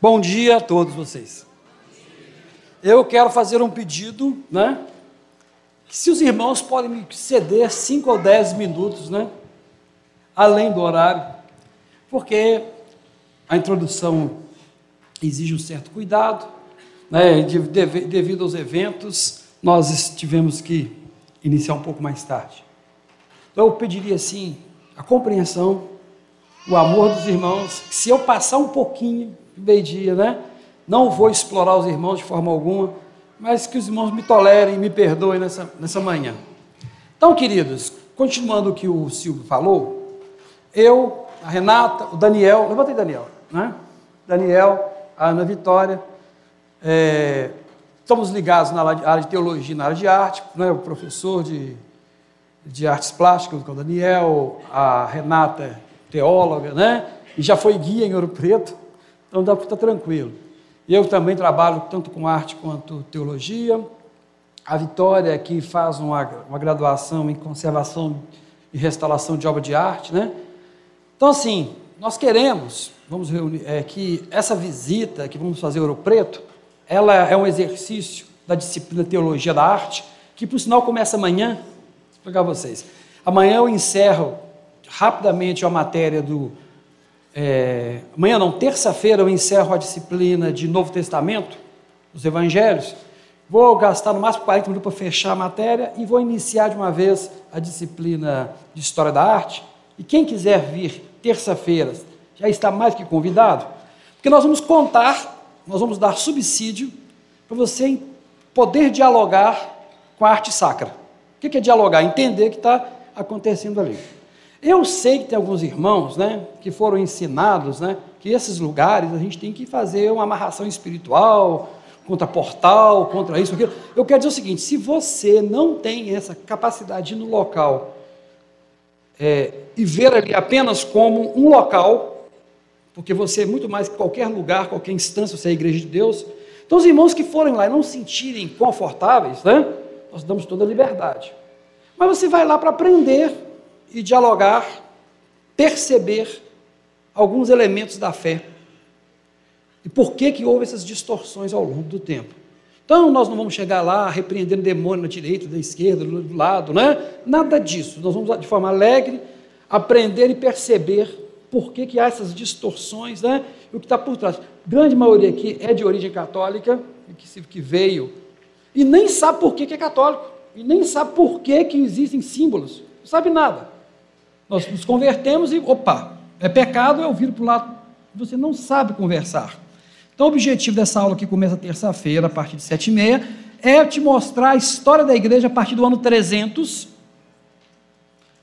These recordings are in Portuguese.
Bom dia a todos vocês. Eu quero fazer um pedido, né? Se os irmãos podem me ceder 5 ou 10 minutos, né? Além do horário, porque a introdução exige um certo cuidado, né? Devido aos eventos, nós tivemos que iniciar um pouco mais tarde. Então eu pediria assim a compreensão, o amor dos irmãos. Se eu passar um pouquinho meio-dia, né? Não vou explorar os irmãos de forma alguma, mas que os irmãos me tolerem me perdoem nessa, nessa manhã. Então, queridos, continuando o que o Silvio falou, eu, a Renata, o Daniel, levantei Daniel, né? Daniel, a Ana Vitória, é, estamos ligados na área de teologia, na área de arte, né? o professor de, de artes plásticas, o Daniel, a Renata, teóloga, né? E já foi guia em Ouro Preto, então dá para estar tranquilo. Eu também trabalho tanto com arte quanto teologia. A Vitória, que faz uma, uma graduação em conservação e restauração de obra de arte, né? Então, assim, nós queremos, vamos reunir, é, que essa visita que vamos fazer em Ouro Preto, ela é um exercício da disciplina Teologia da Arte, que por sinal começa amanhã. Vou explicar a vocês. Amanhã eu encerro rapidamente a matéria do é, amanhã não, terça-feira eu encerro a disciplina de Novo Testamento, os Evangelhos. Vou gastar no máximo 40 minutos para fechar a matéria e vou iniciar de uma vez a disciplina de História da Arte. E quem quiser vir terça-feira já está mais que convidado, porque nós vamos contar, nós vamos dar subsídio para você poder dialogar com a arte sacra. O que é dialogar? Entender o que está acontecendo ali. Eu sei que tem alguns irmãos, né, que foram ensinados, né, que esses lugares a gente tem que fazer uma amarração espiritual, contra portal, contra isso, aquilo. Eu quero dizer o seguinte: se você não tem essa capacidade no local é, e ver ali apenas como um local, porque você é muito mais que qualquer lugar, qualquer instância, você é a igreja de Deus. Então, os irmãos que forem lá e não se sentirem confortáveis, né, nós damos toda a liberdade. Mas você vai lá para aprender e dialogar, perceber alguns elementos da fé. E por que, que houve essas distorções ao longo do tempo. Então, nós não vamos chegar lá repreendendo demônio na direita, da esquerda, do lado, né? Nada disso. Nós vamos, de forma alegre, aprender e perceber por que, que há essas distorções, né? E o que está por trás. Grande maioria aqui é de origem católica, que, que veio, e nem sabe por que, que é católico, e nem sabe por que, que existem símbolos, não sabe nada. Nós nos convertemos e, opa, é pecado, eu viro para o lado. Você não sabe conversar. Então, o objetivo dessa aula que começa terça-feira, a partir de sete e meia, é te mostrar a história da igreja a partir do ano 300,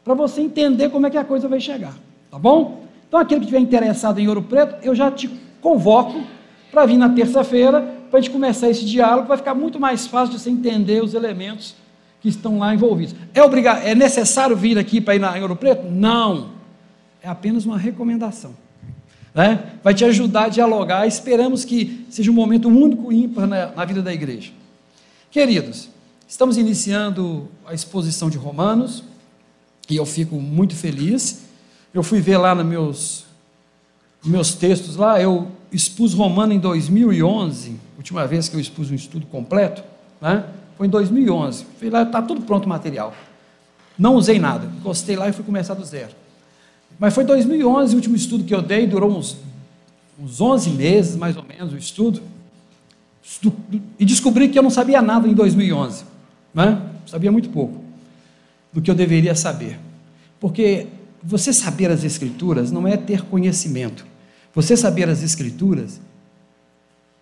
para você entender como é que a coisa vai chegar, tá bom? Então, aquele que estiver interessado em Ouro Preto, eu já te convoco para vir na terça-feira, para a gente começar esse diálogo, vai ficar muito mais fácil de você entender os elementos que estão lá envolvidos. É, obrigado, é necessário vir aqui para ir na Ouro Preto? Não. É apenas uma recomendação. Né? Vai te ajudar a dialogar. Esperamos que seja um momento único e ímpar na, na vida da igreja. Queridos, estamos iniciando a exposição de Romanos e eu fico muito feliz. Eu fui ver lá nos meus, meus textos lá, eu expus Romano em 2011, última vez que eu expus um estudo completo, né? Foi em 2011. Fui lá, está tudo pronto o material. Não usei nada. Gostei lá e fui começar do zero. Mas foi 2011 o último estudo que eu dei, durou uns, uns 11 meses, mais ou menos, o estudo. E descobri que eu não sabia nada em 2011. Né? Sabia muito pouco do que eu deveria saber. Porque você saber as Escrituras não é ter conhecimento. Você saber as Escrituras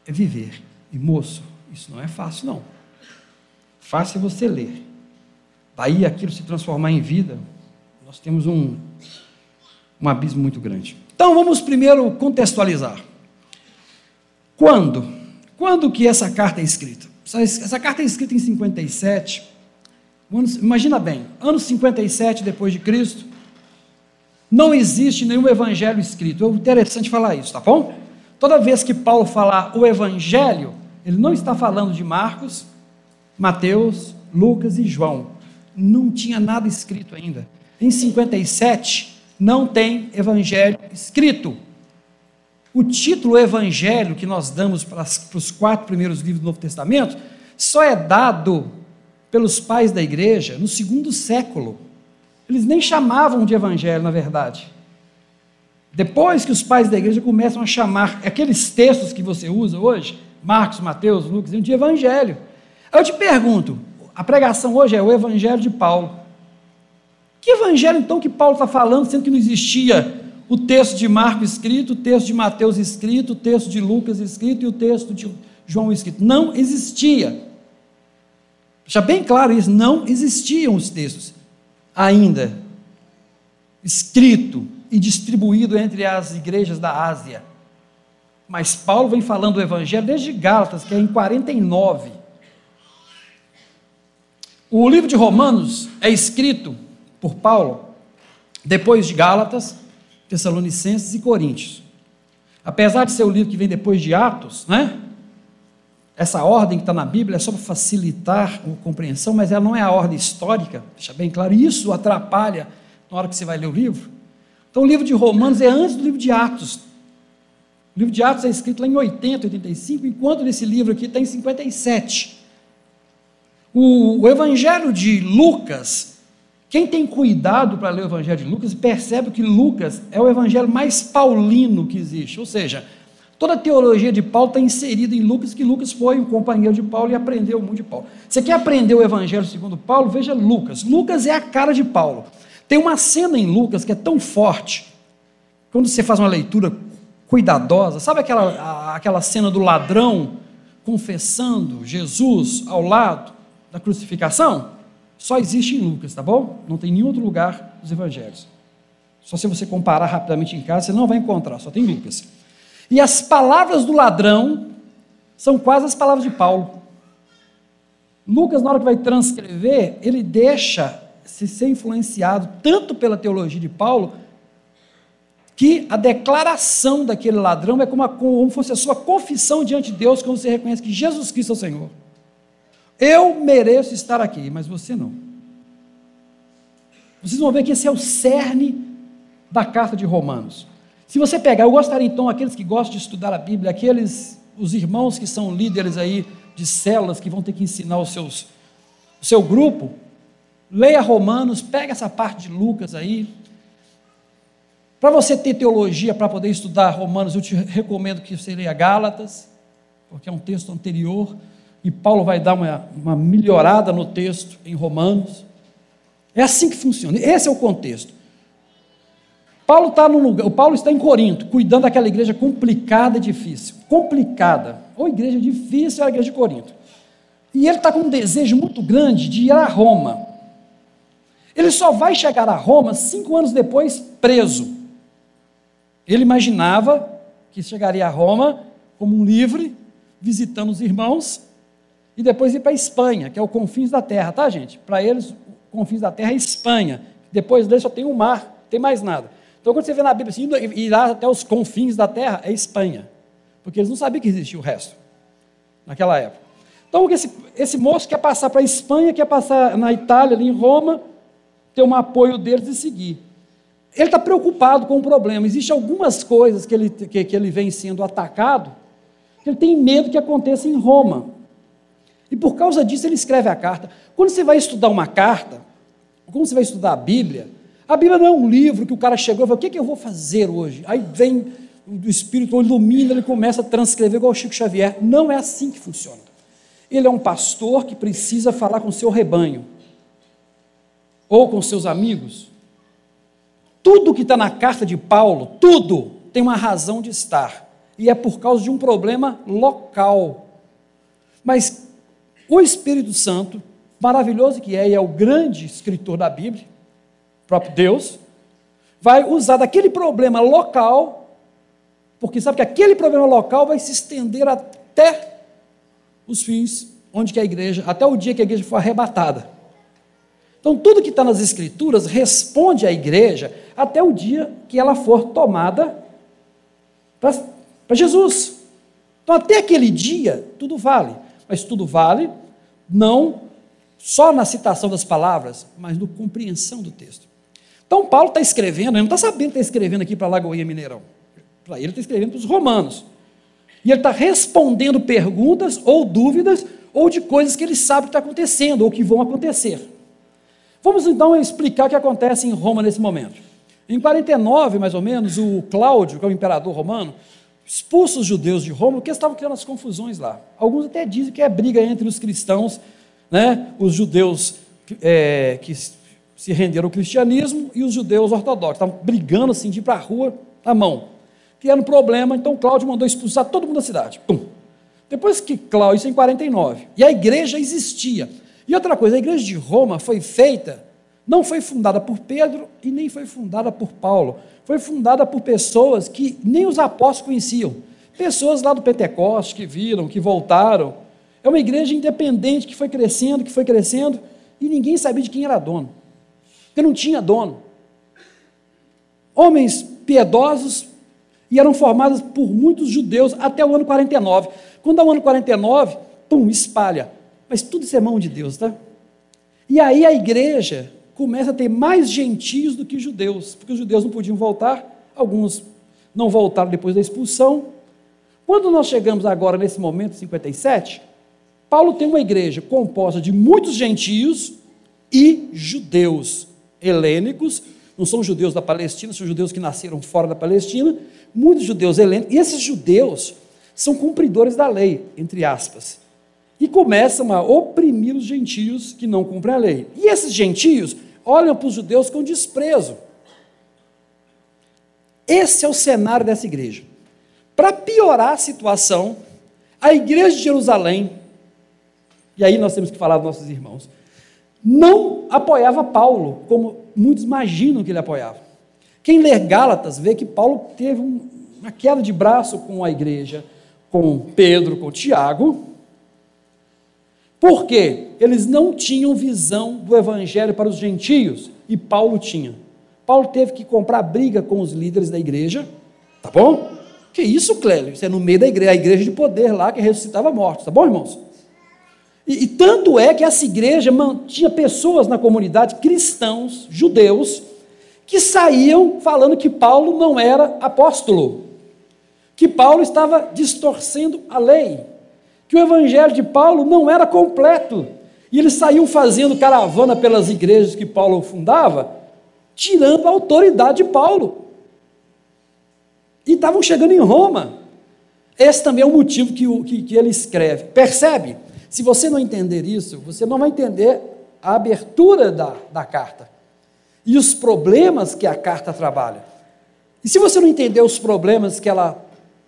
é viver. E moço, isso não é fácil, não. Fácil você ler. Daí aquilo se transformar em vida, nós temos um, um abismo muito grande. Então vamos primeiro contextualizar. Quando? Quando que essa carta é escrita? Essa, carta é escrita em 57. Imagina bem, ano 57 depois de Cristo, não existe nenhum evangelho escrito. É interessante falar isso, tá bom? Toda vez que Paulo falar o evangelho, ele não está falando de Marcos, Mateus, Lucas e João. Não tinha nada escrito ainda. Em 57, não tem evangelho escrito. o título Evangelho que nós damos para, os quatro primeiros livros do Novo Testamento só é dado pelos pais da igreja no segundo século. Eles nem chamavam de Evangelho, na verdade. Depois que os pais da igreja começam a chamar aqueles textos que você usa hoje, Marcos, Mateus, Lucas, de Evangelho. Eu te pergunto, a pregação hoje é o Evangelho de Paulo. Que evangelho então que Paulo está falando, sendo que não existia o texto de Marcos escrito, o texto de Mateus escrito, o texto de Lucas escrito e o texto de João escrito? Não existia. Já bem claro isso, não existiam os textos ainda escrito e distribuído entre as igrejas da Ásia. Mas Paulo vem falando do evangelho desde Gálatas, que é em 49. O livro de Romanos é escrito por Paulo depois de Gálatas, Tessalonicenses e Coríntios. Apesar de ser o livro que vem depois de Atos, né? Essa ordem que está na Bíblia é só para facilitar a compreensão, mas ela não é a ordem histórica, deixa bem claro, isso atrapalha na hora que você vai ler o livro. Então o livro de Romanos é antes do livro de Atos. O livro de Atos é escrito lá em 80, 85, enquanto nesse livro aqui está em 57. O, o Evangelho de Lucas, quem tem cuidado para ler o Evangelho de Lucas, percebe que Lucas é o evangelho mais paulino que existe, ou seja, Toda a teologia de Paulo está inserida em Lucas, que Lucas foi um companheiro de Paulo e aprendeu muito de Paulo. Você quer aprender o Evangelho segundo Paulo? Veja Lucas. Lucas é a cara de Paulo. Tem uma cena em Lucas que é tão forte, quando você faz uma leitura cuidadosa, sabe aquela, aquela cena do ladrão confessando Jesus ao lado da crucificação? Só existe em Lucas, tá bom? Não tem nenhum outro lugar dos evangelhos. Só se você comparar rapidamente em casa, você não vai encontrar, só tem Lucas. E as palavras do ladrão são quase as palavras de Paulo. Lucas, na hora que vai transcrever, ele deixa se ser influenciado tanto pela teologia de Paulo, que a declaração daquele ladrão é como, a, como fosse a sua confissão diante de Deus, quando você reconhece que Jesus Cristo é o Senhor. Eu mereço estar aqui, mas você não. Vocês vão ver que esse é o cerne da carta de Romanos. Se você pegar, eu gostaria então, aqueles que gostam de estudar a Bíblia, aqueles, os irmãos que são líderes aí de células, que vão ter que ensinar os seus, o seu grupo, leia Romanos, pega essa parte de Lucas aí. Para você ter teologia, para poder estudar Romanos, eu te recomendo que você leia Gálatas, porque é um texto anterior, e Paulo vai dar uma, uma melhorada no texto em Romanos. É assim que funciona, esse é o contexto. Paulo está no lugar, o Paulo está em Corinto, cuidando daquela igreja complicada e difícil. Complicada. Ou igreja difícil é a igreja de Corinto. E ele está com um desejo muito grande de ir a Roma. Ele só vai chegar a Roma cinco anos depois, preso. Ele imaginava que chegaria a Roma como um livre, visitando os irmãos, e depois ir para a Espanha, que é o confins da terra, tá, gente? Para eles, o confins da terra é Espanha. Depois dele só tem o mar, tem mais nada. Então, quando você vê na Bíblia assim, irá até os confins da terra, é Espanha. Porque eles não sabiam que existia o resto, naquela época. Então, esse, esse moço quer passar para a Espanha, quer passar na Itália, ali em Roma, ter um apoio deles e seguir. Ele está preocupado com o problema. Existem algumas coisas que ele, que, que ele vem sendo atacado, que ele tem medo que aconteça em Roma. E por causa disso ele escreve a carta. Quando você vai estudar uma carta, quando você vai estudar a Bíblia, a Bíblia não é um livro que o cara chegou e falou: o que, que eu vou fazer hoje? Aí vem o Espírito ilumina, ele começa a transcrever igual o Chico Xavier. Não é assim que funciona. Ele é um pastor que precisa falar com seu rebanho, ou com seus amigos. Tudo que está na carta de Paulo, tudo tem uma razão de estar, e é por causa de um problema local. Mas o Espírito Santo, maravilhoso que é, e é o grande escritor da Bíblia, próprio Deus, vai usar daquele problema local, porque sabe que aquele problema local vai se estender até os fins onde que a igreja, até o dia que a igreja for arrebatada. Então, tudo que está nas Escrituras responde à igreja até o dia que ela for tomada para Jesus. Então, até aquele dia, tudo vale. Mas tudo vale não só na citação das palavras, mas na compreensão do texto. Então, Paulo está escrevendo, ele não está sabendo que está escrevendo aqui para Lagoinha Mineirão. Para ele, ele está escrevendo para os romanos. E ele está respondendo perguntas ou dúvidas ou de coisas que ele sabe que está acontecendo ou que vão acontecer. Vamos então explicar o que acontece em Roma nesse momento. Em 49, mais ou menos, o Cláudio, que é o imperador romano, expulsa os judeus de Roma porque estavam criando as confusões lá. Alguns até dizem que é briga entre os cristãos, né, os judeus é, que se renderam ao cristianismo e os judeus ortodoxos. Estavam brigando assim, de ir para a rua à mão. Criando problema, então Cláudio mandou expulsar todo mundo da cidade. Pum. Depois que Cláudio, isso em 49, e a igreja existia. E outra coisa, a igreja de Roma foi feita, não foi fundada por Pedro e nem foi fundada por Paulo. Foi fundada por pessoas que nem os apóstolos conheciam. Pessoas lá do Pentecoste que viram, que voltaram. É uma igreja independente que foi crescendo, que foi crescendo, e ninguém sabia de quem era dono. Porque não tinha dono. Homens piedosos e eram formados por muitos judeus até o ano 49. Quando é o ano 49, pum, espalha. Mas tudo isso é mão de Deus, tá? E aí a igreja começa a ter mais gentios do que judeus, porque os judeus não podiam voltar, alguns não voltaram depois da expulsão. Quando nós chegamos agora nesse momento, 57, Paulo tem uma igreja composta de muitos gentios e judeus helênicos, não são judeus da Palestina, são judeus que nasceram fora da Palestina, muitos judeus helênicos, e esses judeus são cumpridores da lei, entre aspas e começam a oprimir os gentios que não cumprem a lei. E esses gentios olham para os judeus com desprezo. Esse é o cenário dessa igreja. Para piorar a situação, a igreja de Jerusalém, e aí nós temos que falar dos nossos irmãos, não apoiava Paulo, como muitos imaginam que ele apoiava. Quem lê Gálatas vê que Paulo teve uma queda de braço com a igreja, com Pedro, com Tiago, por quê? Eles não tinham visão do evangelho para os gentios e Paulo tinha. Paulo teve que comprar briga com os líderes da igreja, tá bom? Que isso, Clélio? Isso é no meio da igreja, a igreja de poder lá que ressuscitava mortos, tá bom, irmãos? E, e tanto é que essa igreja tinha pessoas na comunidade, cristãos, judeus, que saíam falando que Paulo não era apóstolo, que Paulo estava distorcendo a lei que o evangelho de Paulo não era completo. E eles saíam fazendo caravana pelas igrejas que Paulo fundava, tirando a autoridade de Paulo. E estavam chegando em Roma. Esse também é o motivo que, que, que ele escreve. Percebe? Se você não entender isso, você não vai entender a abertura da, da carta e os problemas que a carta trabalha. E se você não entender os problemas que ela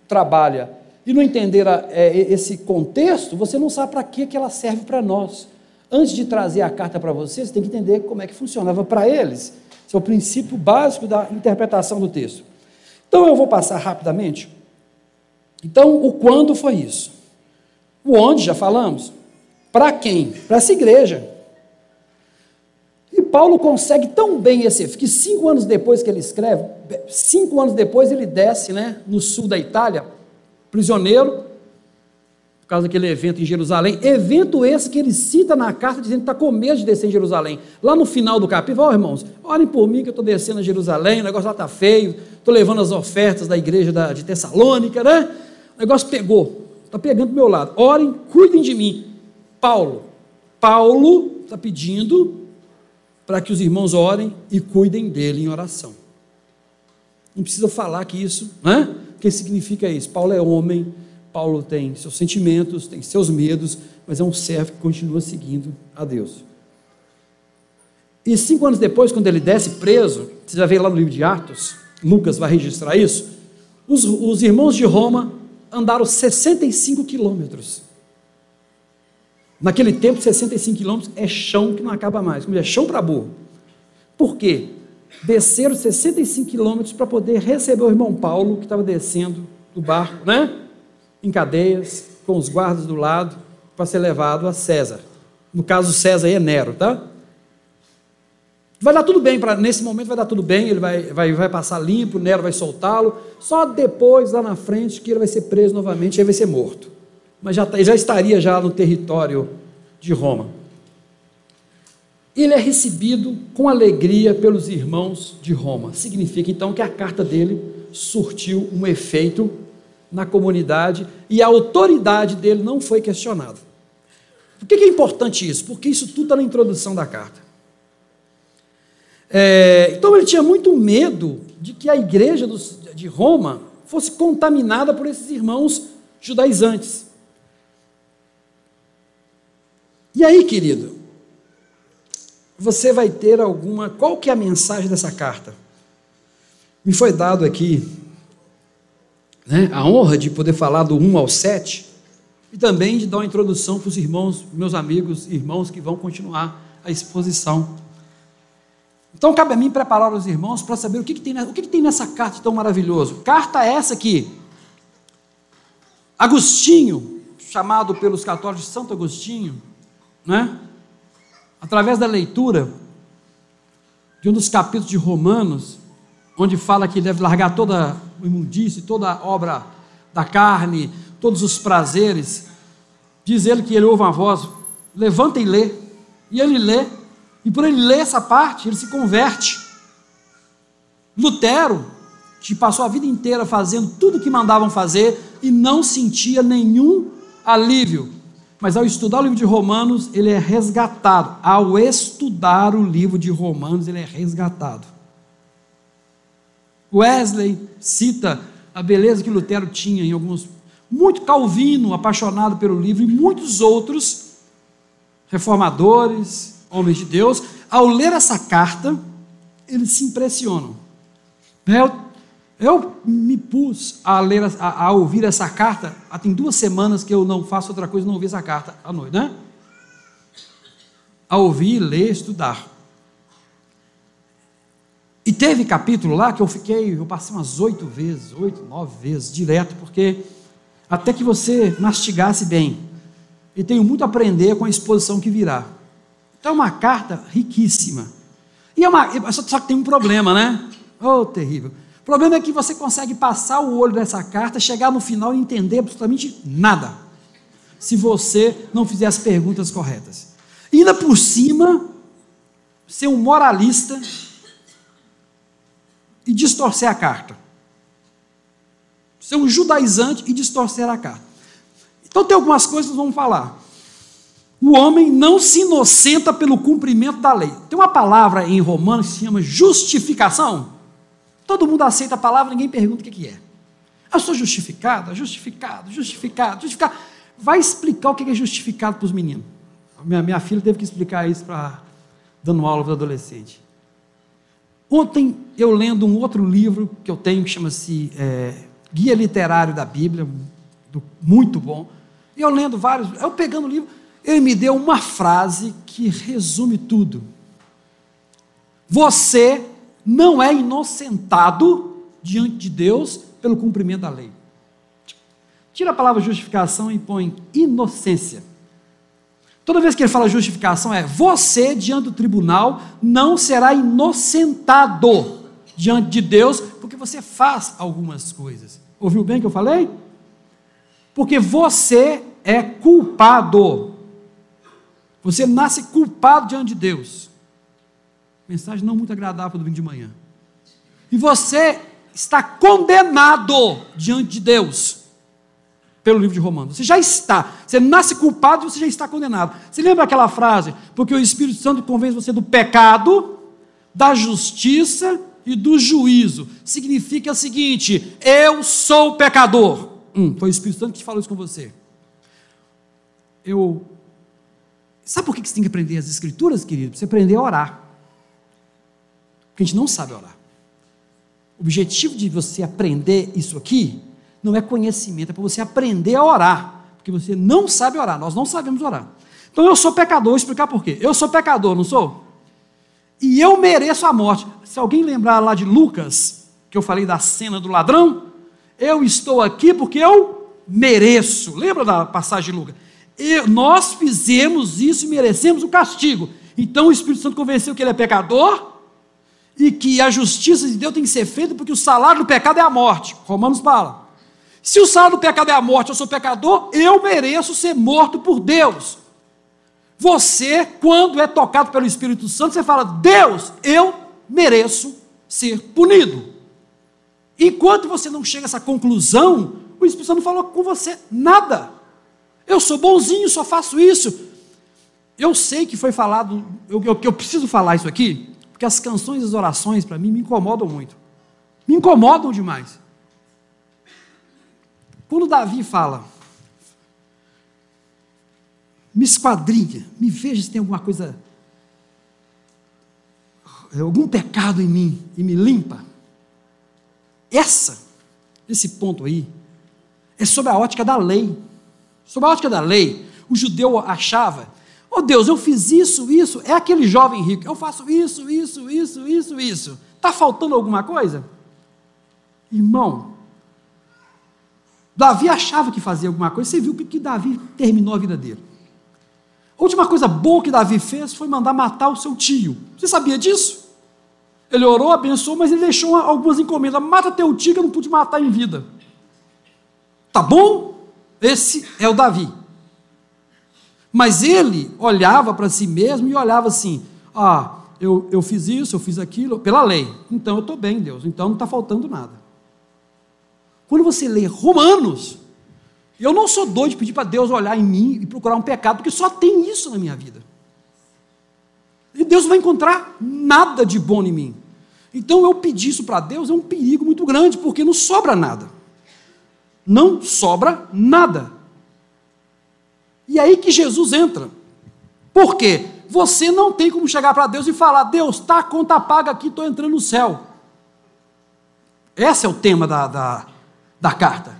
trabalha e não entender a, é, esse contexto, você não sabe para que, que ela serve para nós. Antes de trazer a carta para você, você tem que entender como é que funcionava para eles. Esse é o princípio básico da interpretação do texto. Então eu vou passar rapidamente. Então, o quando foi isso? O onde, já falamos. Para quem? Para essa igreja. E Paulo consegue tão bem esse que cinco anos depois que ele escreve, cinco anos depois ele desce né, no sul da Itália, prisioneiro, por causa daquele evento em Jerusalém. Evento esse que ele cita na carta, dizendo que está com medo de descer em Jerusalém. Lá no final do capítulo, ó oh, irmãos, olhem por mim que eu estou descendo a Jerusalém, o negócio lá está feio, estou levando as ofertas da igreja da, de Tessalônica, né? O negócio pegou, está pegando do meu lado. Orem, cuidem de mim. Paulo, Paulo está pedindo para que os irmãos orem e cuidem dele em oração. Não precisa falar que isso, né? O que significa isso? Paulo é homem, Paulo tem seus sentimentos, tem seus medos, mas é um servo que continua seguindo a Deus. E cinco anos depois, quando ele desce preso, você já vê lá no livro de Atos, Lucas vai registrar isso, os, os irmãos de Roma andaram 65 quilômetros. Naquele tempo, 65 quilômetros é chão que não acaba mais, é chão para burro. Por quê? Desceram 65 quilômetros para poder receber o irmão Paulo, que estava descendo do barco, né? Em cadeias, com os guardas do lado, para ser levado a César. No caso, César é Nero, tá? Vai dar tudo bem, pra, nesse momento vai dar tudo bem, ele vai, vai, vai passar limpo, Nero vai soltá-lo, só depois, lá na frente, que ele vai ser preso novamente e vai ser morto. Mas já, tá, já estaria já no território de Roma ele é recebido com alegria pelos irmãos de Roma. Significa então que a carta dele surtiu um efeito na comunidade e a autoridade dele não foi questionada. Por que é importante isso? Porque isso tudo está na introdução da carta. É, então ele tinha muito medo de que a igreja dos, de Roma fosse contaminada por esses irmãos judaizantes. E aí, querido, você vai ter alguma. Qual que é a mensagem dessa carta? Me foi dado aqui né, a honra de poder falar do 1 ao 7 e também de dar uma introdução para os irmãos, meus amigos, irmãos que vão continuar a exposição. Então cabe a mim preparar os irmãos para saber o que, que tem, o que, que tem nessa carta tão maravilhoso. Carta essa aqui. Agostinho, chamado pelos católicos de Santo Agostinho, né? Através da leitura de um dos capítulos de Romanos, onde fala que deve largar toda o imundície, toda a obra da carne, todos os prazeres, diz ele que ele ouve uma voz, levanta e lê, e ele lê, e por ele ler essa parte, ele se converte. Lutero, que passou a vida inteira fazendo tudo o que mandavam fazer e não sentia nenhum alívio, mas ao estudar o livro de Romanos, ele é resgatado. Ao estudar o livro de Romanos, ele é resgatado. Wesley cita a beleza que Lutero tinha em alguns. Muito Calvino, apaixonado pelo livro, e muitos outros reformadores, homens de Deus, ao ler essa carta, eles se impressionam. Eu eu me pus a ler, a, a, ouvir essa carta, há tem duas semanas que eu não faço outra coisa, não ouvir essa carta à noite, né? A ouvir, ler, estudar. E teve capítulo lá que eu fiquei, eu passei umas oito vezes, oito, nove vezes, direto, porque até que você mastigasse bem. E tenho muito a aprender com a exposição que virá. Então é uma carta riquíssima. E é uma, só que tem um problema, né? Oh, terrível o problema é que você consegue passar o olho nessa carta, chegar no final e entender absolutamente nada, se você não fizer as perguntas corretas. E ainda por cima, ser um moralista e distorcer a carta. Ser um judaizante e distorcer a carta. Então tem algumas coisas que vamos falar. O homem não se inocenta pelo cumprimento da lei. Tem uma palavra em Romanos que se chama justificação. Todo mundo aceita a palavra, ninguém pergunta o que é. Eu sou justificado, justificado, justificado, justificado. Vai explicar o que é justificado para os meninos. Minha, minha filha teve que explicar isso para dando aula para adolescente. Ontem eu lendo um outro livro que eu tenho que chama-se é, Guia Literário da Bíblia, do, muito bom. E eu lendo vários, eu pegando o livro, ele me deu uma frase que resume tudo. Você não é inocentado diante de Deus pelo cumprimento da lei. Tira a palavra justificação e põe inocência. Toda vez que ele fala justificação, é você diante do tribunal não será inocentado diante de Deus, porque você faz algumas coisas. Ouviu bem o que eu falei? Porque você é culpado. Você nasce culpado diante de Deus. Mensagem não muito agradável para domingo de manhã. E você está condenado diante de Deus pelo livro de Romanos. Você já está. Você nasce culpado e você já está condenado. Você lembra aquela frase? Porque o Espírito Santo convence você do pecado, da justiça e do juízo. Significa o seguinte: eu sou pecador. Hum, foi o Espírito Santo que falou isso com você. Eu. Sabe por que você tem que aprender as Escrituras, querido? Para você aprender a orar. Porque a gente não sabe orar. O objetivo de você aprender isso aqui não é conhecimento, é para você aprender a orar. Porque você não sabe orar, nós não sabemos orar. Então eu sou pecador, vou explicar por quê. Eu sou pecador, não sou? E eu mereço a morte. Se alguém lembrar lá de Lucas, que eu falei da cena do ladrão, eu estou aqui porque eu mereço. Lembra da passagem de Lucas? Nós fizemos isso e merecemos o castigo. Então o Espírito Santo convenceu que ele é pecador e que a justiça de Deus tem que ser feita porque o salário do pecado é a morte. Romanos fala. Se o salário do pecado é a morte, eu sou pecador, eu mereço ser morto por Deus. Você, quando é tocado pelo Espírito Santo, você fala: Deus, eu mereço ser punido. Enquanto você não chega a essa conclusão, o Espírito Santo não falou com você nada. Eu sou bonzinho, só faço isso. Eu sei que foi falado, eu, eu, eu preciso falar isso aqui, porque as canções e as orações, para mim, me incomodam muito. Me incomodam demais. Quando Davi fala, me esquadrinha, me veja se tem alguma coisa, algum pecado em mim e me limpa. Essa, esse ponto aí, é sobre a ótica da lei. Sobre a ótica da lei, o judeu achava, oh Deus, eu fiz isso, isso, é aquele jovem rico, eu faço isso, isso, isso, isso, isso. Está faltando alguma coisa? Irmão, Davi achava que fazia alguma coisa, você viu que, Davi terminou a vida dele. A última coisa boa que Davi fez foi mandar matar o seu tio. Você sabia disso? Ele orou, abençoou, mas ele deixou algumas encomendas. Mata teu tio que eu não pude matar em vida. Tá bom? Esse é o Davi. Mas ele olhava para si mesmo e olhava assim: ah, eu, eu fiz isso, eu fiz aquilo, pela lei. Então eu estou bem, Deus. Então não está faltando nada. Quando você lê Romanos, eu não sou doido de pedir para Deus olhar em mim e procurar um pecado, porque só tem isso na minha vida. E Deus não vai encontrar nada de bom em mim. Então eu pedir isso para Deus é um perigo muito grande, porque não sobra nada. Não sobra nada. E aí que Jesus entra. Por quê? Você não tem como chegar para Deus e falar: Deus, está a conta paga aqui, estou entrando no céu. Esse é o tema da, da, da carta.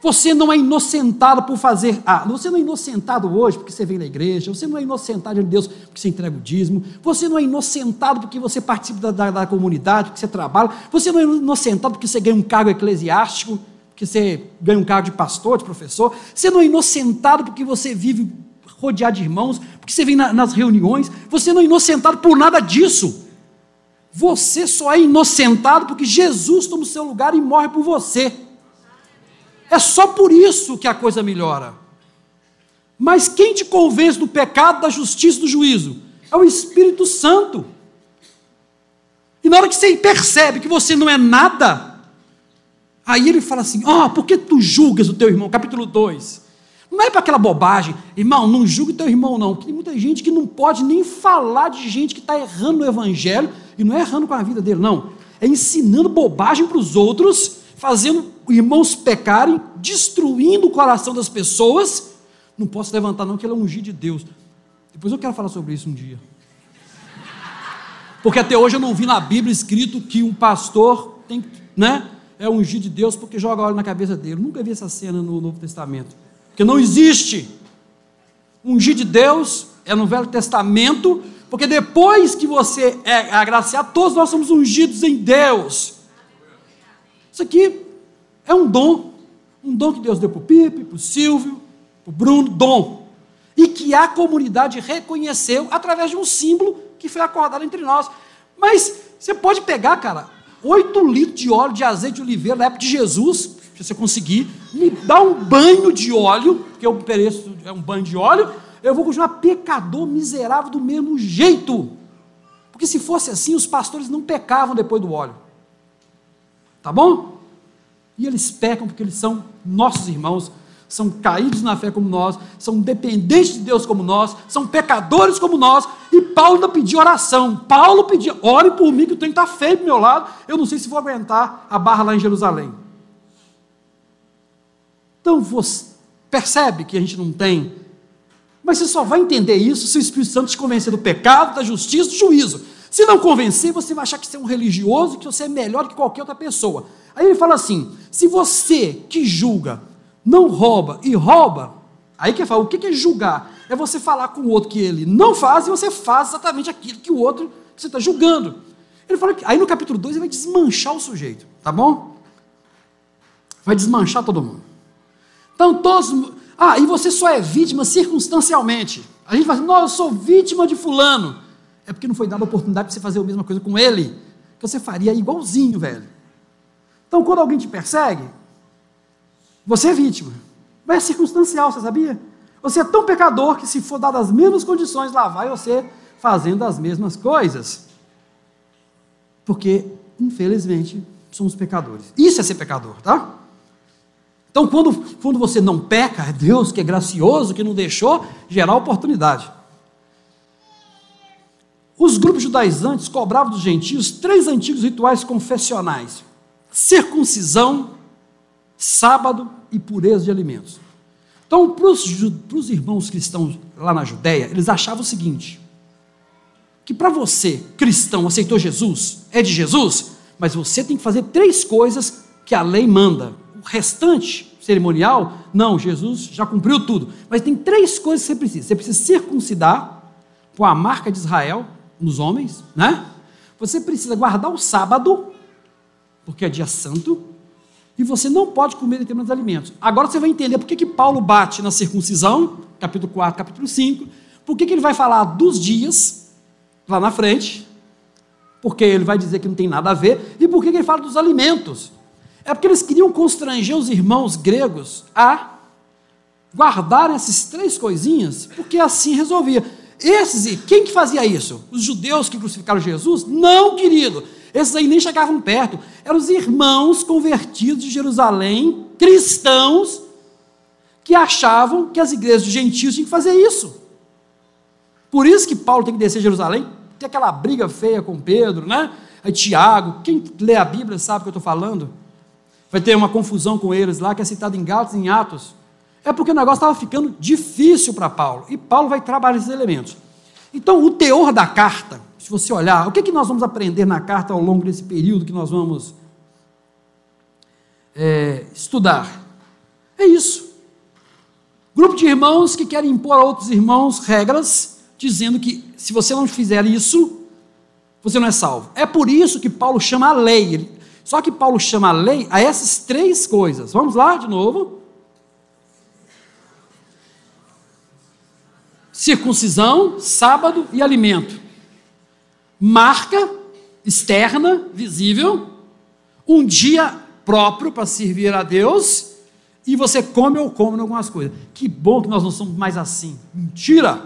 Você não é inocentado por fazer. Ah, você não é inocentado hoje porque você vem na igreja. Você não é inocentado de Deus porque você entrega o dízimo. Você não é inocentado porque você participa da, da, da comunidade, porque você trabalha. Você não é inocentado porque você ganha um cargo eclesiástico, porque você ganha um cargo de pastor, de professor. Você não é inocentado porque você vive rodeado de irmãos, porque você vem na, nas reuniões. Você não é inocentado por nada disso. Você só é inocentado porque Jesus toma o seu lugar e morre por você. É só por isso que a coisa melhora. Mas quem te convence do pecado, da justiça do juízo? É o Espírito Santo. E na hora que você percebe que você não é nada, aí ele fala assim: Ah, oh, por que tu julgas o teu irmão? Capítulo 2. Não é para aquela bobagem, irmão, não julgue teu irmão, não. Porque tem muita gente que não pode nem falar de gente que está errando no evangelho, e não é errando com a vida dele, não. É ensinando bobagem para os outros, fazendo irmãos pecarem, destruindo o coração das pessoas, não posso levantar não, que ele é ungido de Deus. Depois eu quero falar sobre isso um dia. Porque até hoje eu não vi na Bíblia escrito que um pastor tem, né, é ungido de Deus porque joga óleo na cabeça dele. nunca vi essa cena no Novo Testamento. Porque não existe. Ungir de Deus é no Velho Testamento, porque depois que você é agraciado, todos nós somos ungidos em Deus. Isso aqui é um dom. Um dom que Deus deu para o Pipe, para o Silvio, para o Bruno, dom. E que a comunidade reconheceu através de um símbolo que foi acordado entre nós. Mas você pode pegar, cara, 8 litros de óleo de azeite de oliveira na época de Jesus, se você conseguir, me dá um banho de óleo, que eu pereço, é um banho de óleo, eu vou continuar pecador miserável do mesmo jeito. Porque se fosse assim, os pastores não pecavam depois do óleo. Tá bom? E eles pecam porque eles são nossos irmãos, são caídos na fé como nós, são dependentes de Deus como nós, são pecadores como nós, e Paulo ainda pediu oração. Paulo pediu, ore por mim que o trem está feio do meu lado, eu não sei se vou aguentar a barra lá em Jerusalém. Então você percebe que a gente não tem, mas você só vai entender isso se o Espírito Santo te convencer do pecado, da justiça, do juízo. Se não convencer, você vai achar que você é um religioso, que você é melhor que qualquer outra pessoa. Aí ele fala assim: se você que julga não rouba e rouba, aí que fala, o que é julgar? É você falar com o outro que ele não faz e você faz exatamente aquilo que o outro que você está julgando. Ele fala que, aí no capítulo 2 ele vai desmanchar o sujeito, tá bom? Vai desmanchar todo mundo. Então todos. Ah, e você só é vítima circunstancialmente. A gente fala assim, não, eu sou vítima de fulano. É porque não foi dada a oportunidade de você fazer a mesma coisa com ele. Que você faria igualzinho, velho. Então, quando alguém te persegue, você é vítima. Mas é circunstancial, você sabia? Você é tão pecador que, se for dado as mesmas condições, lá vai você fazendo as mesmas coisas. Porque, infelizmente, somos pecadores. Isso é ser pecador, tá? Então, quando, quando você não peca, é Deus que é gracioso, que não deixou gerar oportunidade. Os grupos judaizantes cobravam dos gentios três antigos rituais confessionais: circuncisão, sábado e pureza de alimentos. Então, para os irmãos cristãos lá na Judéia, eles achavam o seguinte: que para você, cristão, aceitou Jesus, é de Jesus, mas você tem que fazer três coisas que a lei manda. O restante, cerimonial, não, Jesus já cumpriu tudo. Mas tem três coisas que você precisa: você precisa circuncidar, com a marca de Israel nos homens, né? Você precisa guardar o sábado, porque é dia santo, e você não pode comer determinados alimentos. Agora você vai entender por que, que Paulo bate na circuncisão, capítulo 4, capítulo 5, por que, que ele vai falar dos dias, lá na frente, porque ele vai dizer que não tem nada a ver, e por que, que ele fala dos alimentos. É porque eles queriam constranger os irmãos gregos a guardarem essas três coisinhas, porque assim resolvia. Esses, quem que fazia isso? Os judeus que crucificaram Jesus? Não, querido. Esses aí nem chegavam perto. Eram os irmãos convertidos de Jerusalém, cristãos, que achavam que as igrejas dos gentios tinham que fazer isso. Por isso que Paulo tem que descer a Jerusalém, tem aquela briga feia com Pedro, né? Aí Tiago, quem lê a Bíblia sabe o que eu estou falando. Vai ter uma confusão com eles lá, que é citado em Gálatas e em Atos. É porque o negócio estava ficando difícil para Paulo. E Paulo vai trabalhar esses elementos. Então, o teor da carta, se você olhar, o que, é que nós vamos aprender na carta ao longo desse período que nós vamos é, estudar? É isso. Grupo de irmãos que querem impor a outros irmãos regras, dizendo que se você não fizer isso, você não é salvo. É por isso que Paulo chama a lei. Só que Paulo chama a lei a essas três coisas. Vamos lá de novo. circuncisão, sábado e alimento. Marca externa, visível, um dia próprio para servir a Deus, e você come ou come algumas coisas. Que bom que nós não somos mais assim. Mentira!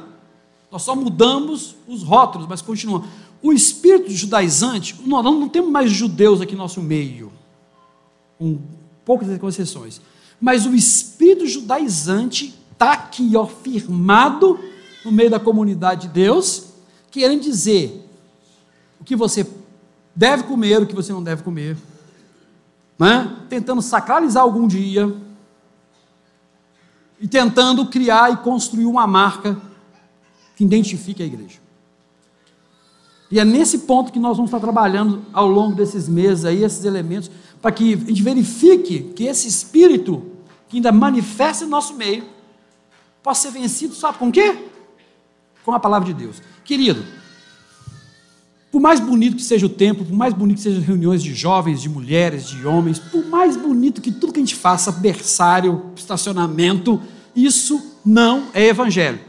Nós só mudamos os rótulos, mas continua. O espírito judaizante, nós não temos mais judeus aqui no nosso meio, com poucas exceções, mas o espírito judaizante está aqui, ó, firmado no meio da comunidade de Deus, querendo dizer o que você deve comer, o que você não deve comer, né? tentando sacralizar algum dia e tentando criar e construir uma marca que identifique a igreja. E é nesse ponto que nós vamos estar trabalhando ao longo desses meses aí, esses elementos, para que a gente verifique que esse espírito que ainda manifesta em nosso meio possa ser vencido, sabe com o quê? com a palavra de Deus. Querido, por mais bonito que seja o tempo, por mais bonito que sejam reuniões de jovens, de mulheres, de homens, por mais bonito que tudo que a gente faça, berçário, estacionamento, isso não é evangelho.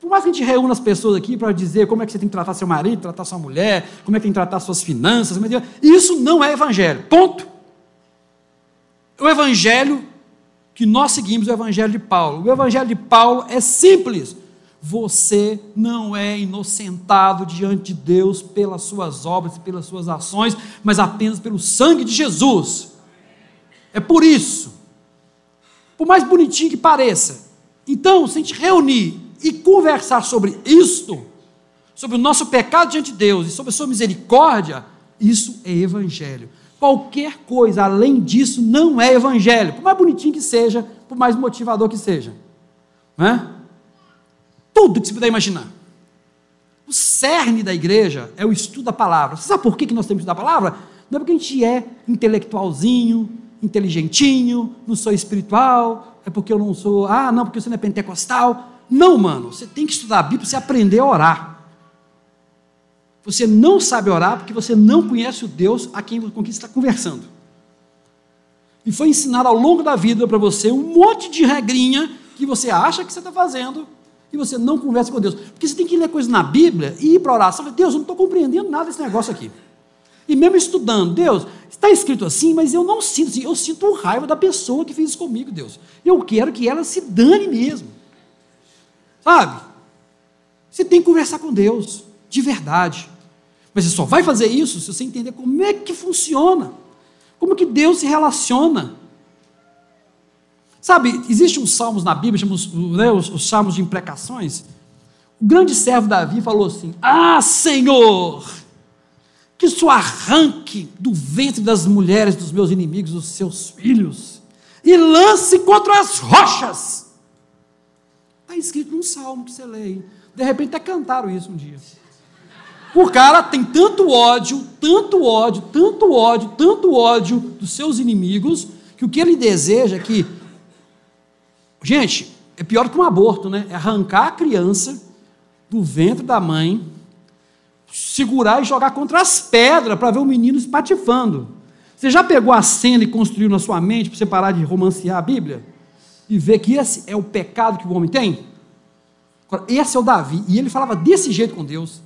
Por mais que a gente reúna as pessoas aqui para dizer como é que você tem que tratar seu marido, tratar sua mulher, como é que tem que tratar suas finanças, é isso não é evangelho. Ponto. O evangelho que nós seguimos o Evangelho de Paulo. O Evangelho de Paulo é simples. Você não é inocentado diante de Deus pelas suas obras e pelas suas ações, mas apenas pelo sangue de Jesus. É por isso. Por mais bonitinho que pareça. Então, se a gente reunir e conversar sobre isto, sobre o nosso pecado diante de Deus e sobre a sua misericórdia, isso é evangelho. Qualquer coisa além disso não é evangelho, por mais bonitinho que seja, por mais motivador que seja. Não é? Tudo que você puder imaginar. O cerne da igreja é o estudo da palavra. Você sabe por que nós temos que estudar a palavra? Não é porque a gente é intelectualzinho, inteligentinho, não sou espiritual, é porque eu não sou, ah, não, porque você não é pentecostal. Não, mano, você tem que estudar a Bíblia para você aprender a orar. Você não sabe orar porque você não conhece o Deus a quem, com quem você está conversando. E foi ensinado ao longo da vida para você um monte de regrinha que você acha que você está fazendo e você não conversa com Deus. Porque você tem que ler coisas na Bíblia e ir para. Você fala, Deus, eu não estou compreendendo nada desse negócio aqui. E mesmo estudando, Deus, está escrito assim, mas eu não sinto assim, eu sinto raiva da pessoa que fez isso comigo, Deus. Eu quero que ela se dane mesmo. Sabe? Você tem que conversar com Deus, de verdade. Mas você só vai fazer isso se você entender como é que funciona, como que Deus se relaciona. Sabe, existem uns salmos na Bíblia, chamamos né, os, os salmos de imprecações. O grande servo Davi falou assim: Ah, Senhor, que isso arranque do ventre das mulheres dos meus inimigos os seus filhos e lance contra as rochas. Está escrito num salmo que você lê. Aí. De repente até cantaram isso um dia. O cara tem tanto ódio, tanto ódio, tanto ódio, tanto ódio dos seus inimigos, que o que ele deseja é que. Gente, é pior que um aborto, né? É arrancar a criança do ventre da mãe, segurar e jogar contra as pedras para ver o menino espatifando. Você já pegou a cena e construiu na sua mente para você parar de romancear a Bíblia? E ver que esse é o pecado que o homem tem? Esse é o Davi, e ele falava desse jeito com Deus.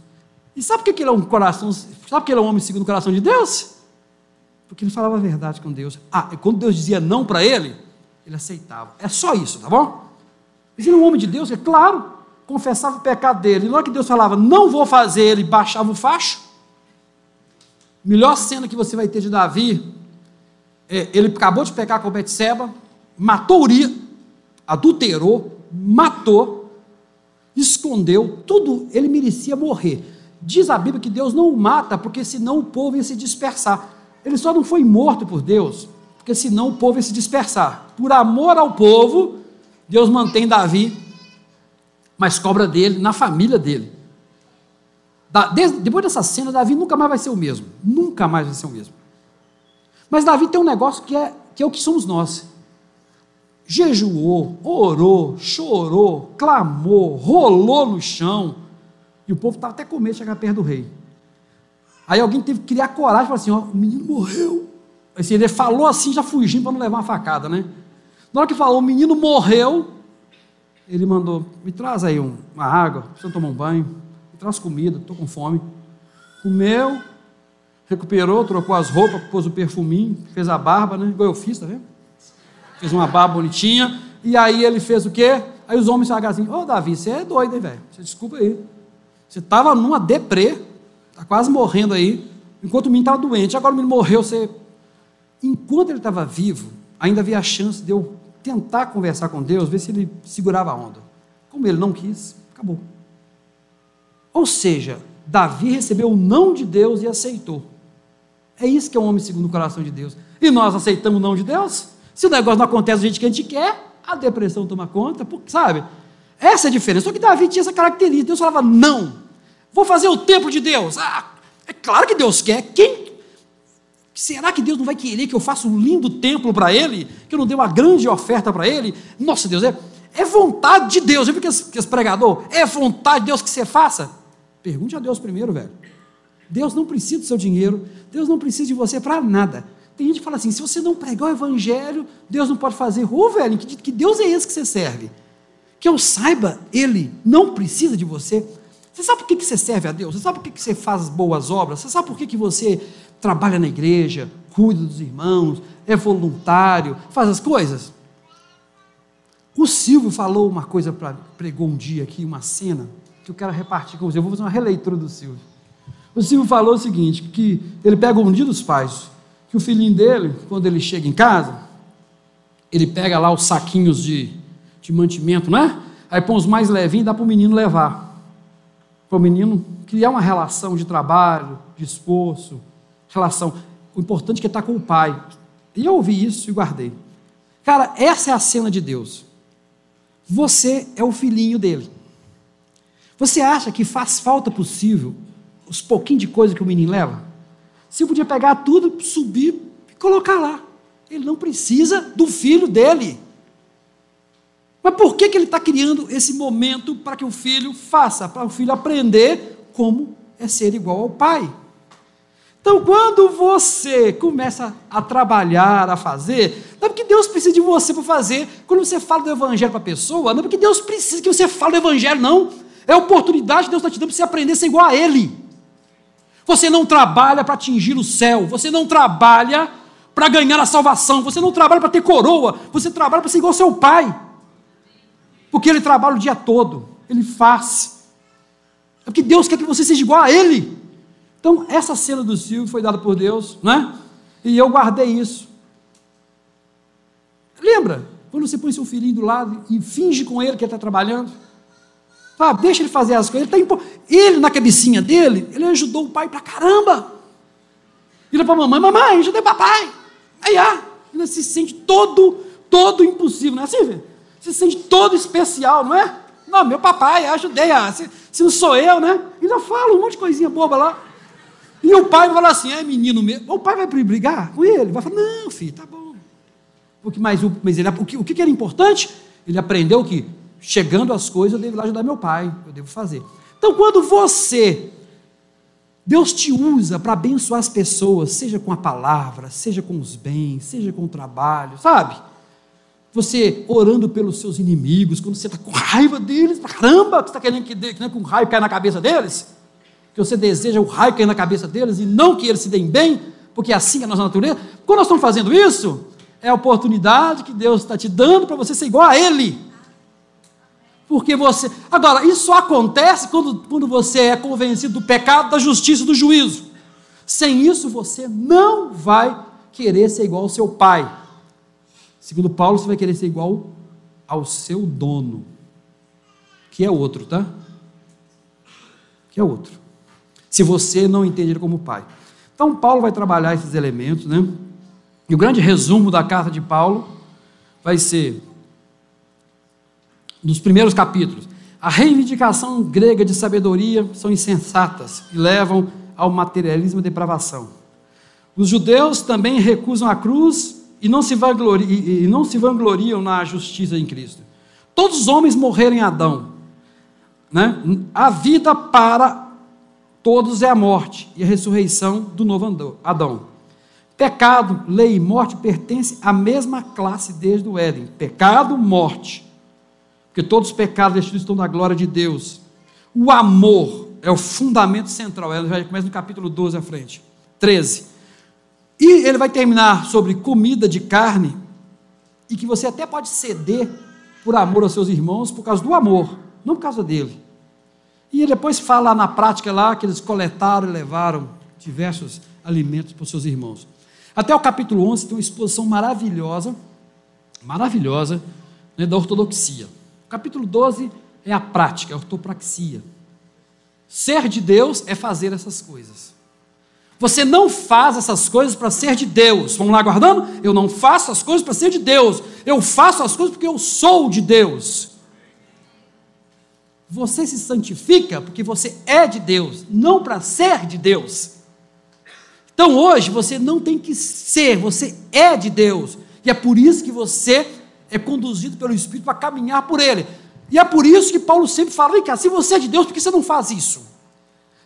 E sabe por que ele é um coração, sabe que ele é um homem segundo o coração de Deus? Porque ele falava a verdade com Deus. Ah, e quando Deus dizia não para ele, ele aceitava. É só isso, tá bom? Ele é um homem de Deus, é claro, confessava o pecado dele. E na hora que Deus falava, não vou fazer, ele baixava o facho. Melhor cena que você vai ter de Davi, é, ele acabou de pecar com Betseba, matou Uri, adulterou, matou, escondeu, tudo, ele merecia morrer. Diz a Bíblia que Deus não o mata, porque senão o povo ia se dispersar. Ele só não foi morto por Deus, porque senão o povo ia se dispersar. Por amor ao povo, Deus mantém Davi, mas cobra dele, na família dele. Desde, depois dessa cena, Davi nunca mais vai ser o mesmo. Nunca mais vai ser o mesmo. Mas Davi tem um negócio que é, que é o que somos nós. Jejuou, orou, chorou, clamou, rolou no chão. E o povo estava até com medo de chegar perto do rei. Aí alguém teve que criar coragem e falar assim: ó, o menino morreu. Assim, ele falou assim, já fugindo para não levar uma facada, né? Na hora que falou, o menino morreu, ele mandou: me traz aí uma água, precisa tomar um banho traz comida, estou com fome. Comeu, recuperou, trocou as roupas, pôs o perfuminho, fez a barba, né? Igual eu fiz, tá vendo? Fez uma barba bonitinha. E aí ele fez o quê? Aí os homens falaram assim: Ô Davi, você é doido, hein, velho? Você desculpa aí. Você estava numa deprê, está quase morrendo aí, enquanto o menino estava doente. Agora o menino morreu, você. Enquanto ele estava vivo, ainda havia a chance de eu tentar conversar com Deus, ver se ele segurava a onda. Como ele não quis, acabou. Ou seja, Davi recebeu o não de Deus e aceitou. É isso que é um homem segundo o coração de Deus. E nós aceitamos o não de Deus? Se o negócio não acontece do jeito que a gente quer, a depressão toma conta, porque, sabe? Essa é a diferença. Só que Davi tinha essa característica. Deus falava, não, vou fazer o templo de Deus. Ah, é claro que Deus quer. Quem Será que Deus não vai querer que eu faça um lindo templo para Ele? Que eu não dê uma grande oferta para Ele? Nossa, Deus, é, é vontade de Deus. Viu que esse pregador? É vontade de Deus que você faça? Pergunte a Deus primeiro, velho. Deus não precisa do seu dinheiro, Deus não precisa de você para nada. Tem gente que fala assim: se você não pregar o evangelho, Deus não pode fazer. Ô, velho, que, que Deus é esse que você serve? Que eu saiba, Ele não precisa de você. Você sabe por que, que você serve a Deus? Você sabe por que, que você faz boas obras? Você sabe por que, que você trabalha na igreja, cuida dos irmãos, é voluntário, faz as coisas? O Silvio falou uma coisa, pra, pregou um dia aqui, uma cena, que eu quero repartir com você. Eu vou fazer uma releitura do Silvio. O Silvio falou o seguinte: que ele pega um dia dos pais, que o filhinho dele, quando ele chega em casa, ele pega lá os saquinhos de, de mantimento, né? Aí põe os mais levinhos e dá para o menino levar. Para o menino criar uma relação de trabalho, de esforço, relação. O importante é que está com o pai. E eu ouvi isso e guardei. Cara, essa é a cena de Deus. Você é o filhinho dele. Você acha que faz falta possível os pouquinhos de coisa que o menino leva? Se podia pegar tudo, subir e colocar lá. Ele não precisa do filho dele. Mas por que, que ele está criando esse momento para que o filho faça? Para o filho aprender como é ser igual ao pai. Então, quando você começa a trabalhar, a fazer, não é porque Deus precisa de você para fazer. Quando você fala do Evangelho para a pessoa, não é porque Deus precisa que você fale do Evangelho, não. É a oportunidade que Deus está te dando para você aprender a ser igual a Ele. Você não trabalha para atingir o céu, você não trabalha para ganhar a salvação, você não trabalha para ter coroa, você trabalha para ser igual ao seu pai. Porque ele trabalha o dia todo, ele faz. É porque Deus quer que você seja igual a Ele. Então essa cena do Silvio foi dada por Deus, né? E eu guardei isso. Lembra? Quando você põe seu filhinho do lado e finge com ele que ele está trabalhando. Fala, deixa ele fazer as coisas. Ele, tá impo... ele, na cabecinha dele, ele ajudou o pai pra caramba. Vira para a mamãe, mamãe, ajudei papai. Aí, ah, ele se sente todo, todo impossível, não é assim, velho? Se sente todo especial, não é? Não, meu papai, ajudei, ah, se, se não sou eu, né? Ainda fala um monte de coisinha boba lá. E o pai vai falar assim, é menino mesmo. O pai vai brigar com ele, vai falar, não, filho, tá bom. Porque, mas o, mas ele, o, que, o que era importante? Ele aprendeu que, chegando as coisas, eu devo lá ajudar meu pai, eu devo fazer. Então, quando você, Deus te usa para abençoar as pessoas, seja com a palavra, seja com os bens, seja com o trabalho, sabe? Você orando pelos seus inimigos, quando você está com raiva deles, caramba, você está querendo que, que, que com raio caia na cabeça deles? Que você deseja o raio cair na cabeça deles e não que eles se deem bem, porque é assim é a nossa natureza. Quando nós estamos fazendo isso, é a oportunidade que Deus está te dando para você ser igual a Ele. Porque você. Agora, isso só acontece quando, quando você é convencido do pecado, da justiça, do juízo. Sem isso, você não vai querer ser igual ao seu pai. Segundo Paulo, você vai querer ser igual ao seu dono, que é outro, tá? Que é outro se você não entende ele como pai. Então, Paulo vai trabalhar esses elementos, né? E o grande resumo da carta de Paulo vai ser, nos primeiros capítulos, a reivindicação grega de sabedoria são insensatas e levam ao materialismo e depravação. Os judeus também recusam a cruz e não se vangloriam, e não se vangloriam na justiça em Cristo. Todos os homens morreram em Adão. Né? A vida para todos é a morte e a ressurreição do novo Adão. Pecado, lei e morte pertencem à mesma classe desde o Éden. Pecado, morte. Porque todos os pecados destruídos estão da glória de Deus. O amor é o fundamento central. Ela já começa no capítulo 12 à frente. 13. E ele vai terminar sobre comida de carne e que você até pode ceder por amor aos seus irmãos por causa do amor, não por causa dele. E depois fala na prática lá que eles coletaram e levaram diversos alimentos para os seus irmãos. Até o capítulo 11 tem uma exposição maravilhosa, maravilhosa, né, da ortodoxia. O capítulo 12 é a prática, a ortopraxia. Ser de Deus é fazer essas coisas. Você não faz essas coisas para ser de Deus. Vamos lá guardando? Eu não faço as coisas para ser de Deus. Eu faço as coisas porque eu sou de Deus. Você se santifica porque você é de Deus, não para ser de Deus. Então hoje você não tem que ser, você é de Deus. E é por isso que você é conduzido pelo Espírito para caminhar por Ele. E é por isso que Paulo sempre fala: vem cá, se você é de Deus, por que você não faz isso?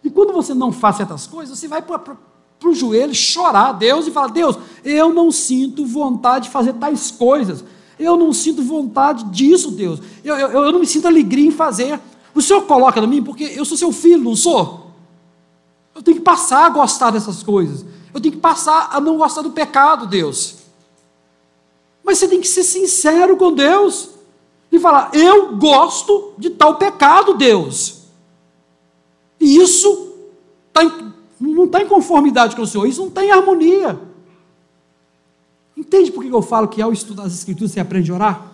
E quando você não faz certas coisas, você vai para o joelho chorar a Deus e falar: Deus, eu não sinto vontade de fazer tais coisas. Eu não sinto vontade disso, Deus. Eu, eu, eu não me sinto alegria em fazer. O Senhor coloca em mim porque eu sou seu filho, não sou? Eu tenho que passar a gostar dessas coisas. Eu tenho que passar a não gostar do pecado, Deus. Mas você tem que ser sincero com Deus e falar: Eu gosto de tal pecado, Deus. E isso tá em, não está em conformidade com o Senhor, isso não está em harmonia. Entende por que eu falo que ao estudar as Escrituras você aprende a orar?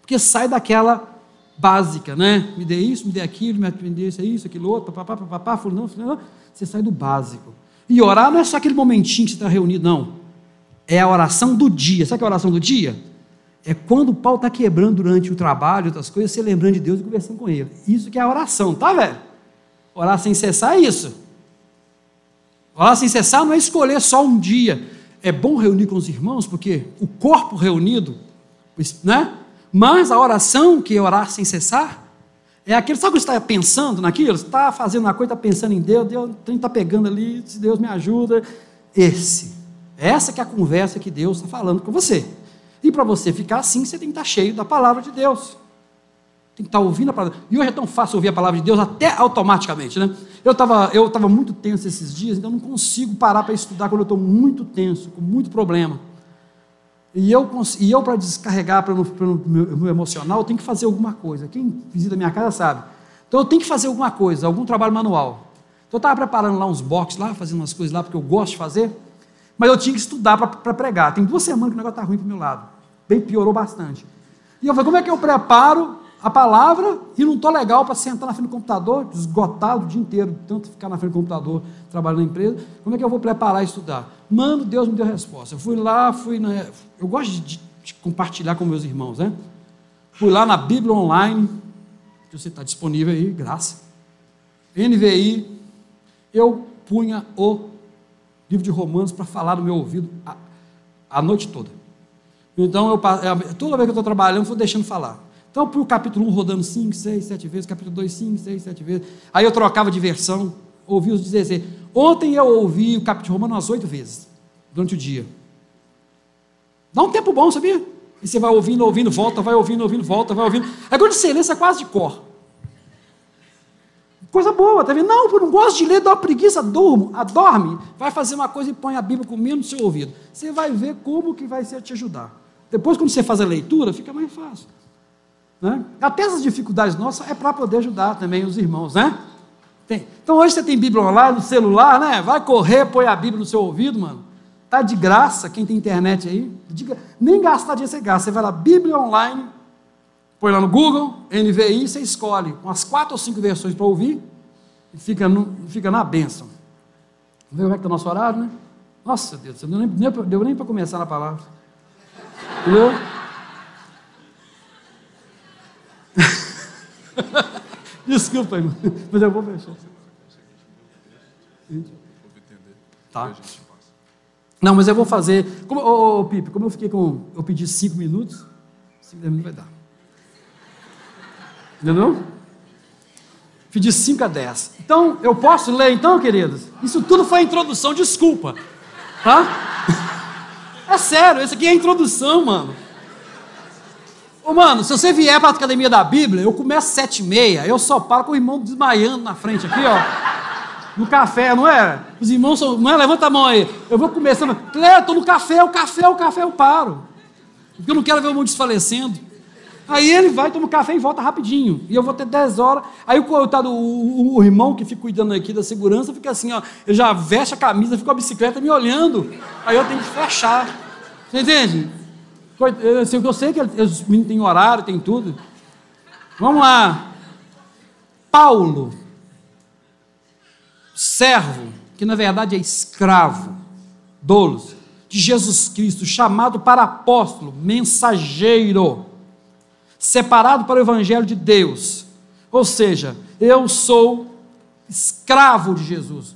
Porque sai daquela básica, né? Me dê isso, me dê aquilo, me dê isso, isso, aquilo outro, papapá, papapá, fulano, fulano. Você sai do básico. E orar não é só aquele momentinho que você está reunido, não. É a oração do dia. Sabe que é a oração do dia? É quando o pau está quebrando durante o trabalho, outras coisas, você lembrando de Deus e conversando com Ele. Isso que é a oração, tá, velho? Orar sem cessar é isso. Orar sem cessar não é escolher só um dia. É bom reunir com os irmãos, porque o corpo reunido, né? Mas a oração, que é orar sem cessar, é aquele, sabe quando você está pensando naquilo? Está fazendo uma coisa, está pensando em Deus, Deus está pegando ali, se Deus me ajuda. Esse. Essa que é a conversa que Deus está falando com você. E para você ficar assim, você tem que estar tá cheio da palavra de Deus. Tem que estar tá ouvindo a palavra. E hoje é tão fácil ouvir a palavra de Deus, até automaticamente, né? Eu estava eu tava muito tenso esses dias, então não consigo parar para estudar quando eu estou muito tenso, com muito problema. E eu, e eu para descarregar para o meu, emocional, eu tenho que fazer alguma coisa. Quem visita a minha casa sabe. Então eu tenho que fazer alguma coisa, algum trabalho manual. Então eu estava preparando lá uns boxes lá, fazendo umas coisas lá, porque eu gosto de fazer, mas eu tinha que estudar para pregar. Tem duas semanas que o negócio está ruim para o meu lado. Bem, piorou bastante. E eu falei, como é que eu preparo a palavra e não estou legal para sentar na frente do computador, esgotado o dia inteiro, tanto ficar na frente do computador, trabalhando na empresa, como é que eu vou preparar e estudar? Mano, Deus me deu a resposta. Eu fui lá, fui na. Eu gosto de, de compartilhar com meus irmãos, né? Fui lá na Bíblia Online, que você está disponível aí, graça. NVI, eu punha o livro de Romanos para falar no meu ouvido a, a noite toda. Então, eu, é, toda vez que eu estou trabalhando, eu vou deixando falar. Então, para o capítulo 1 rodando 5, 6, 7 vezes, capítulo 2, 5, 6, 7 vezes. Aí eu trocava de versão, ouvi os 16. Ontem eu ouvi o capítulo romano umas 8 vezes, durante o dia. Dá um tempo bom, sabia? E você vai ouvindo, ouvindo, volta, vai ouvindo, ouvindo, volta, vai ouvindo. Aí quando você lê, você é quase de cor. Coisa boa, tá vendo? Não, eu não gosto de ler, dá uma preguiça, durmo, adorme. Vai fazer uma coisa e põe a Bíblia comigo no seu ouvido. Você vai ver como que vai ser te ajudar. Depois, quando você faz a leitura, fica mais fácil. Né? Até essas dificuldades nossas é para poder ajudar também os irmãos, né? Tem. Então hoje você tem Bíblia online no celular, né? Vai correr, põe a Bíblia no seu ouvido, mano. Tá de graça, quem tem internet aí, diga, nem gastar dinheiro você gasta. Você vai lá, Bíblia online, põe lá no Google, NVI, você escolhe umas quatro ou cinco versões para ouvir e fica, no, fica na bênção. Ver como é que está o nosso horário, né? Nossa Deus, não deu nem, nem para começar na palavra. Entendeu? Desculpa, irmão, mas eu vou fechar. Tá. Não, mas eu vou fazer. Como, ô, ô, Pipe, como eu fiquei com. Eu pedi cinco minutos, cinco minutos vai dar. Entendeu? Pedi 5 a 10. Então, eu posso ler então, queridos? Isso tudo foi a introdução, desculpa. Tá? É sério, isso aqui é a introdução, mano. Mano, se você vier para a academia da Bíblia, eu começo sete e meia, eu só paro com o irmão desmaiando na frente aqui, ó. No café, não é? Os irmãos são. Não é? Levanta a mão aí. Eu vou começando. Cleber, estou no café, o café, o café, eu paro. Porque eu não quero ver o mundo desfalecendo. Aí ele vai, toma um café e volta rapidinho. E eu vou ter 10 horas. Aí o, coitado, o, o, o, irmão que fica cuidando aqui da segurança fica assim, ó. Ele já veste a camisa, fica a bicicleta me olhando. Aí eu tenho que fechar. Você entende? Eu sei que os meninos têm horário, tem tudo. Vamos lá. Paulo, servo, que na verdade é escravo, dolos, de Jesus Cristo, chamado para apóstolo, mensageiro, separado para o evangelho de Deus. Ou seja, eu sou escravo de Jesus.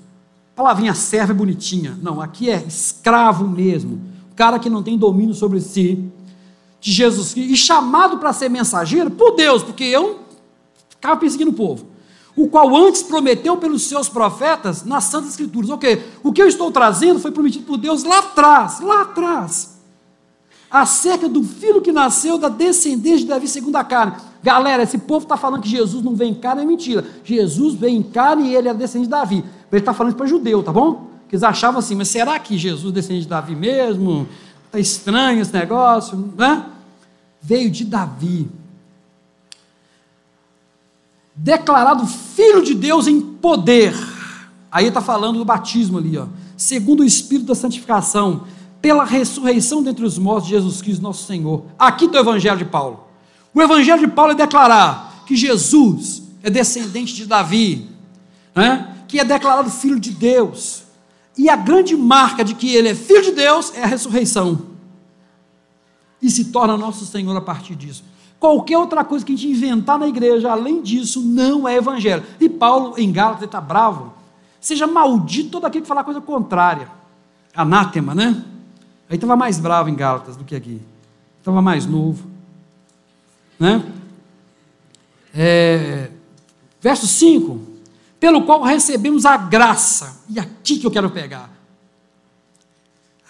A palavrinha servo é bonitinha. Não, aqui é escravo mesmo. O cara que não tem domínio sobre si, de Jesus Cristo, e chamado para ser mensageiro por Deus, porque eu ficava perseguindo o povo. O qual antes prometeu pelos seus profetas nas Santas Escrituras. Ok, o que eu estou trazendo foi prometido por Deus lá atrás, lá atrás. Acerca do filho que nasceu da descendência de Davi segundo a carne. Galera, esse povo está falando que Jesus não vem em carne, é mentira. Jesus vem em carne e ele é descendente de Davi. Ele está falando para judeu, tá bom? Que eles achavam assim, mas será que Jesus é descendente de Davi mesmo? Está estranho esse negócio, né? Veio de Davi. Declarado filho de Deus em poder. Aí está falando do batismo ali, ó. Segundo o Espírito da santificação, pela ressurreição dentre os mortos de Jesus Cristo, nosso Senhor. Aqui está o Evangelho de Paulo. O Evangelho de Paulo é declarar que Jesus é descendente de Davi, né? que é declarado filho de Deus. E a grande marca de que ele é filho de Deus é a ressurreição e se torna nosso Senhor a partir disso. Qualquer outra coisa que a gente inventar na igreja, além disso, não é evangelho. E Paulo, em Gálatas, está bravo. Seja maldito todo aquele que falar coisa contrária. Anátema, né? Aí estava mais bravo em Gálatas do que aqui. Estava mais novo. Né? É, verso 5: Pelo qual recebemos a graça, e aqui que eu quero pegar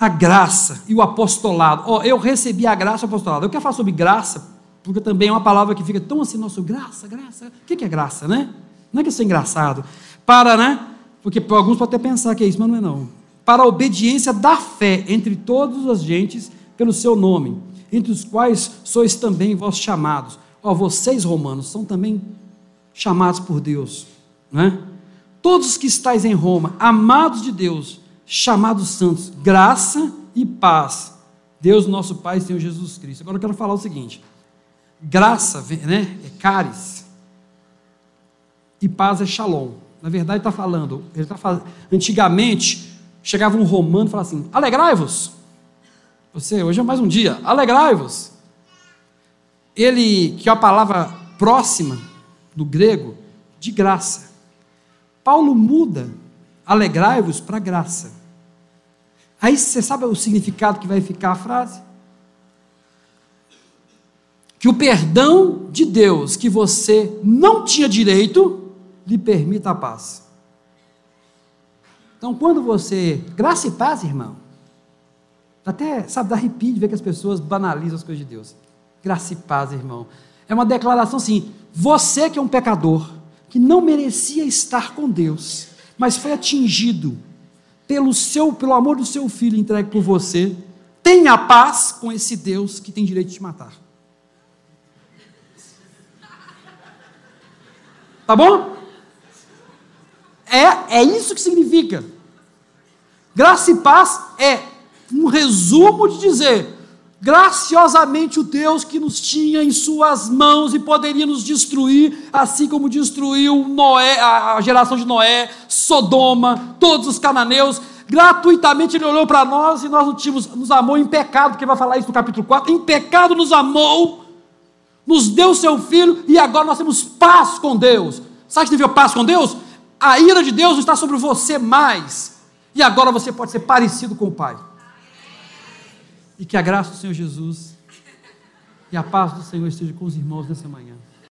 a graça e o apostolado. Ó, oh, eu recebi a graça e o apostolado. Eu quero falar sobre graça, porque também é uma palavra que fica tão assim, nosso graça, graça. O que é graça, né? Não é que isso é engraçado. Para, né? Porque alguns podem até pensar que é isso, mas não é não. Para a obediência da fé entre todas as gentes pelo seu nome, entre os quais sois também vós chamados. Ó, vocês romanos são também chamados por Deus, né? todos os que estáis em Roma, amados de Deus, chamados santos, graça e paz. Deus, nosso Pai, Senhor Jesus Cristo. Agora eu quero falar o seguinte: graça, né, é caris, e paz é shalom. Na verdade, está falando, ele está falando, antigamente, chegava um romano e falava assim: alegrai-vos. Você, hoje é mais um dia, alegrai-vos. Ele, que é a palavra próxima do grego, de graça. Paulo muda alegrai-vos para graça. Aí você sabe o significado que vai ficar a frase? Que o perdão de Deus que você não tinha direito lhe permita a paz. Então, quando você. Graça e paz, irmão. Até, sabe, dá arrepio de ver que as pessoas banalizam as coisas de Deus. Graça e paz, irmão. É uma declaração assim: você que é um pecador, que não merecia estar com Deus, mas foi atingido pelo seu, pelo amor do seu filho entregue por você, tenha paz com esse Deus que tem direito de te matar. Tá bom? É, é isso que significa. Graça e paz é um resumo de dizer: graciosamente o Deus que nos tinha em suas mãos e poderia nos destruir, assim como destruiu Noé, a geração de Noé, Sodoma, todos os cananeus, gratuitamente ele olhou para nós e nós tínhamos, nos amou em pecado, porque vai falar isso no capítulo 4, em pecado nos amou, nos deu seu filho e agora nós temos paz com Deus. Sabe que significa paz com Deus? A ira de Deus não está sobre você mais. E agora você pode ser parecido com o Pai. E que a graça do Senhor Jesus e a paz do Senhor esteja com os irmãos nessa manhã.